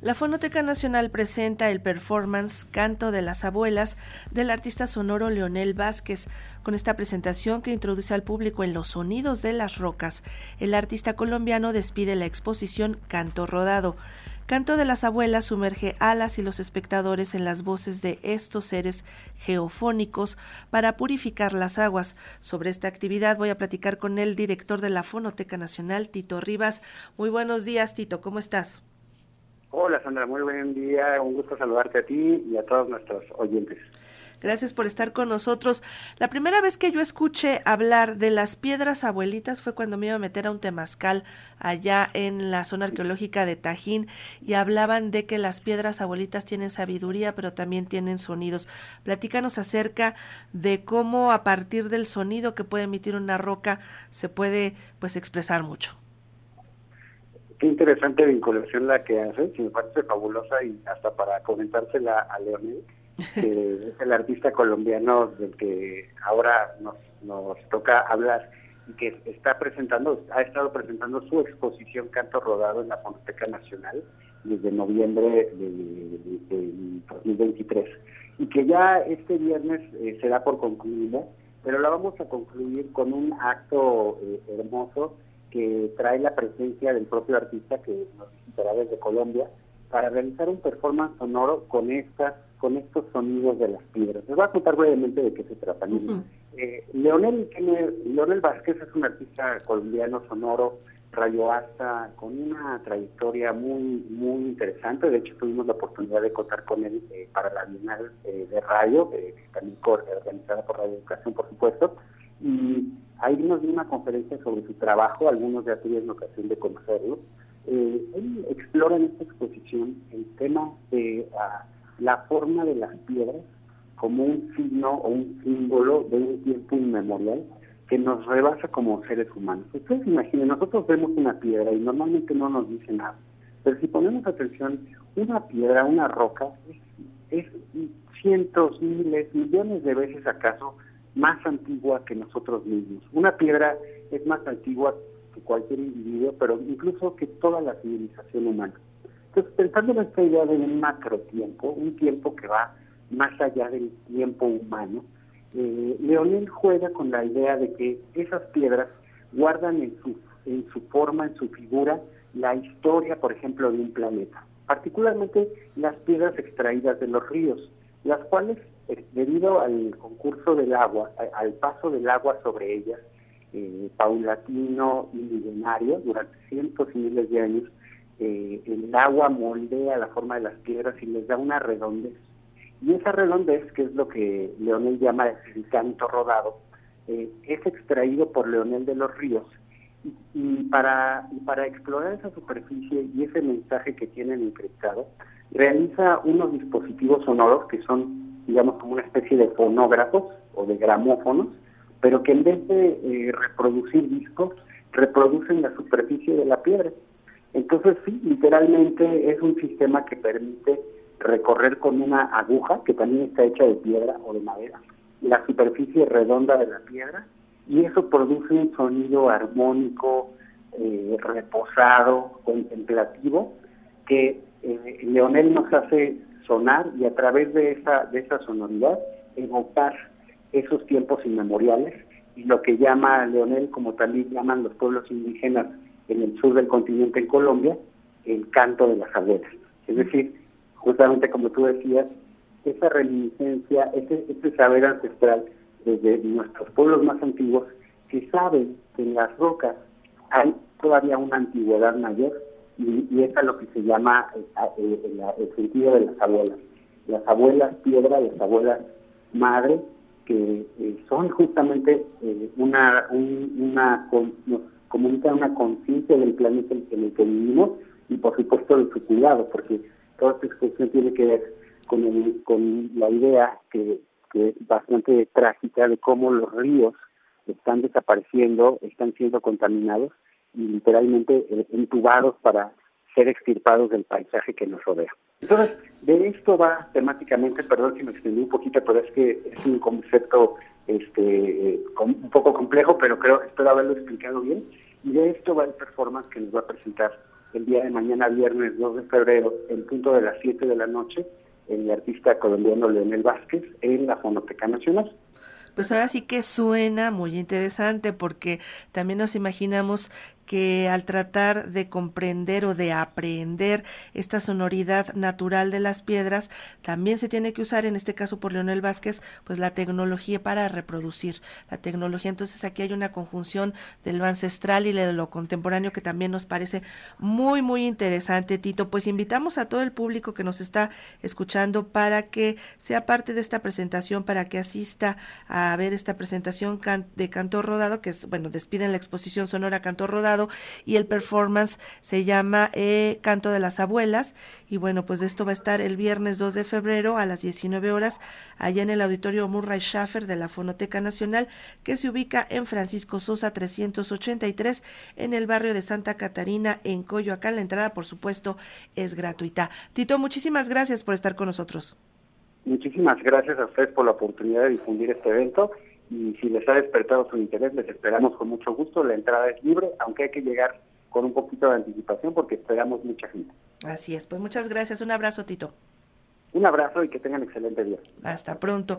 La Fonoteca Nacional presenta el performance Canto de las Abuelas del artista sonoro Leonel Vázquez. Con esta presentación que introduce al público en los sonidos de las rocas, el artista colombiano despide la exposición Canto Rodado. Canto de las Abuelas sumerge alas y los espectadores en las voces de estos seres geofónicos para purificar las aguas. Sobre esta actividad voy a platicar con el director de la Fonoteca Nacional, Tito Rivas. Muy buenos días, Tito, ¿cómo estás? Hola Sandra, muy buen día, un gusto saludarte a ti y a todos nuestros oyentes. Gracias por estar con nosotros. La primera vez que yo escuché hablar de las piedras abuelitas fue cuando me iba a meter a un temazcal allá en la zona arqueológica de Tajín y hablaban de que las piedras abuelitas tienen sabiduría pero también tienen sonidos. Platícanos acerca de cómo a partir del sonido que puede emitir una roca se puede pues expresar mucho qué interesante vinculación la que hace, me parece fabulosa y hasta para comentársela a Leonel, que es el artista colombiano del que ahora nos, nos toca hablar y que está presentando, ha estado presentando su exposición Canto Rodado en la Fonoteca Nacional desde noviembre de, 2023 y que ya este viernes eh, será por concluida, pero la vamos a concluir con un acto eh, hermoso que trae la presencia del propio artista que nos visitará desde Colombia para realizar un performance sonoro con estas con estos sonidos de las piedras. Les voy a contar brevemente de qué se trata. Eh, Leonel, Leonel Vázquez es un artista colombiano sonoro, rayoasta, con una trayectoria muy muy interesante. De hecho, tuvimos la oportunidad de contar con él eh, para la Bienal eh, de Radio, también organizada por Radio Educación, por supuesto. Y Ahí nos dio una conferencia sobre su trabajo, algunos ya tuvieron ocasión de conocerlo. Eh, él explora en esta exposición el tema de ah, la forma de las piedras como un signo o un símbolo de un tiempo inmemorial que nos rebasa como seres humanos. Ustedes imaginen, nosotros vemos una piedra y normalmente no nos dice nada, pero si ponemos atención, una piedra, una roca, es cientos, miles, millones de veces acaso más antigua que nosotros mismos. Una piedra es más antigua que cualquier individuo, pero incluso que toda la civilización humana. Entonces, pensando en esta idea de un macro tiempo, un tiempo que va más allá del tiempo humano, eh, Leonel juega con la idea de que esas piedras guardan en su, en su forma, en su figura, la historia, por ejemplo, de un planeta. Particularmente las piedras extraídas de los ríos, las cuales debido al concurso del agua, al paso del agua sobre ellas, eh, paulatino y milenario, durante cientos y miles de años, eh, el agua moldea la forma de las piedras y les da una redondez. Y esa redondez, que es lo que Leonel llama el canto rodado, eh, es extraído por Leonel de los Ríos. Y, para, y para explorar esa superficie y ese mensaje que tienen encriptado, realiza unos dispositivos sonoros que son digamos, como una especie de fonógrafos o de gramófonos, pero que en vez de eh, reproducir discos, reproducen la superficie de la piedra. Entonces, sí, literalmente es un sistema que permite recorrer con una aguja, que también está hecha de piedra o de madera, la superficie redonda de la piedra, y eso produce un sonido armónico, eh, reposado, contemplativo, que eh, Leonel nos hace sonar y a través de esa, de esa sonoridad evocar esos tiempos inmemoriales y lo que llama Leonel, como también llaman los pueblos indígenas en el sur del continente, en Colombia, el canto de las abuelas. Es decir, justamente como tú decías, esa reminiscencia, ese, ese saber ancestral desde nuestros pueblos más antiguos que saben que en las rocas hay todavía una antigüedad mayor y, y es lo que se llama eh, eh, el, sentido de las abuelas. Las abuelas piedra, las abuelas madre, que eh, son justamente una, una nos comunican una conciencia del planeta en el que vivimos y por supuesto de su cuidado, porque toda esta expresión tiene que ver con, el, con la idea que, que es bastante trágica de cómo los ríos están desapareciendo, están siendo contaminados y literalmente eh, entubados para ser extirpados del paisaje que nos rodea. Entonces, de esto va temáticamente, perdón si me extendí un poquito, pero es que es un concepto este un poco complejo, pero creo espero haberlo explicado bien. Y de esto va el performance que nos va a presentar el día de mañana, viernes 2 de febrero, en punto de las 7 de la noche, el artista colombiano Leonel Vázquez en la Fonoteca Nacional. Pues ahora sí que suena muy interesante porque también nos imaginamos que al tratar de comprender o de aprender esta sonoridad natural de las piedras, también se tiene que usar, en este caso por Leonel Vázquez, pues la tecnología para reproducir la tecnología. Entonces aquí hay una conjunción de lo ancestral y de lo contemporáneo que también nos parece muy, muy interesante, Tito. Pues invitamos a todo el público que nos está escuchando para que sea parte de esta presentación, para que asista a ver esta presentación de Canto Rodado, que es, bueno, despiden la exposición sonora Canto Rodado y el performance se llama eh, Canto de las Abuelas y bueno, pues esto va a estar el viernes 2 de febrero a las 19 horas allá en el auditorio Murray Schaffer de la Fonoteca Nacional que se ubica en Francisco Sosa 383 en el barrio de Santa Catarina en Coyoacán. La entrada, por supuesto, es gratuita. Tito, muchísimas gracias por estar con nosotros. Muchísimas gracias a ustedes por la oportunidad de difundir este evento y si les ha despertado su interés, les esperamos con mucho gusto. La entrada es libre, aunque hay que llegar con un poquito de anticipación porque esperamos mucha gente. Así es, pues muchas gracias. Un abrazo, Tito. Un abrazo y que tengan excelente día. Hasta pronto.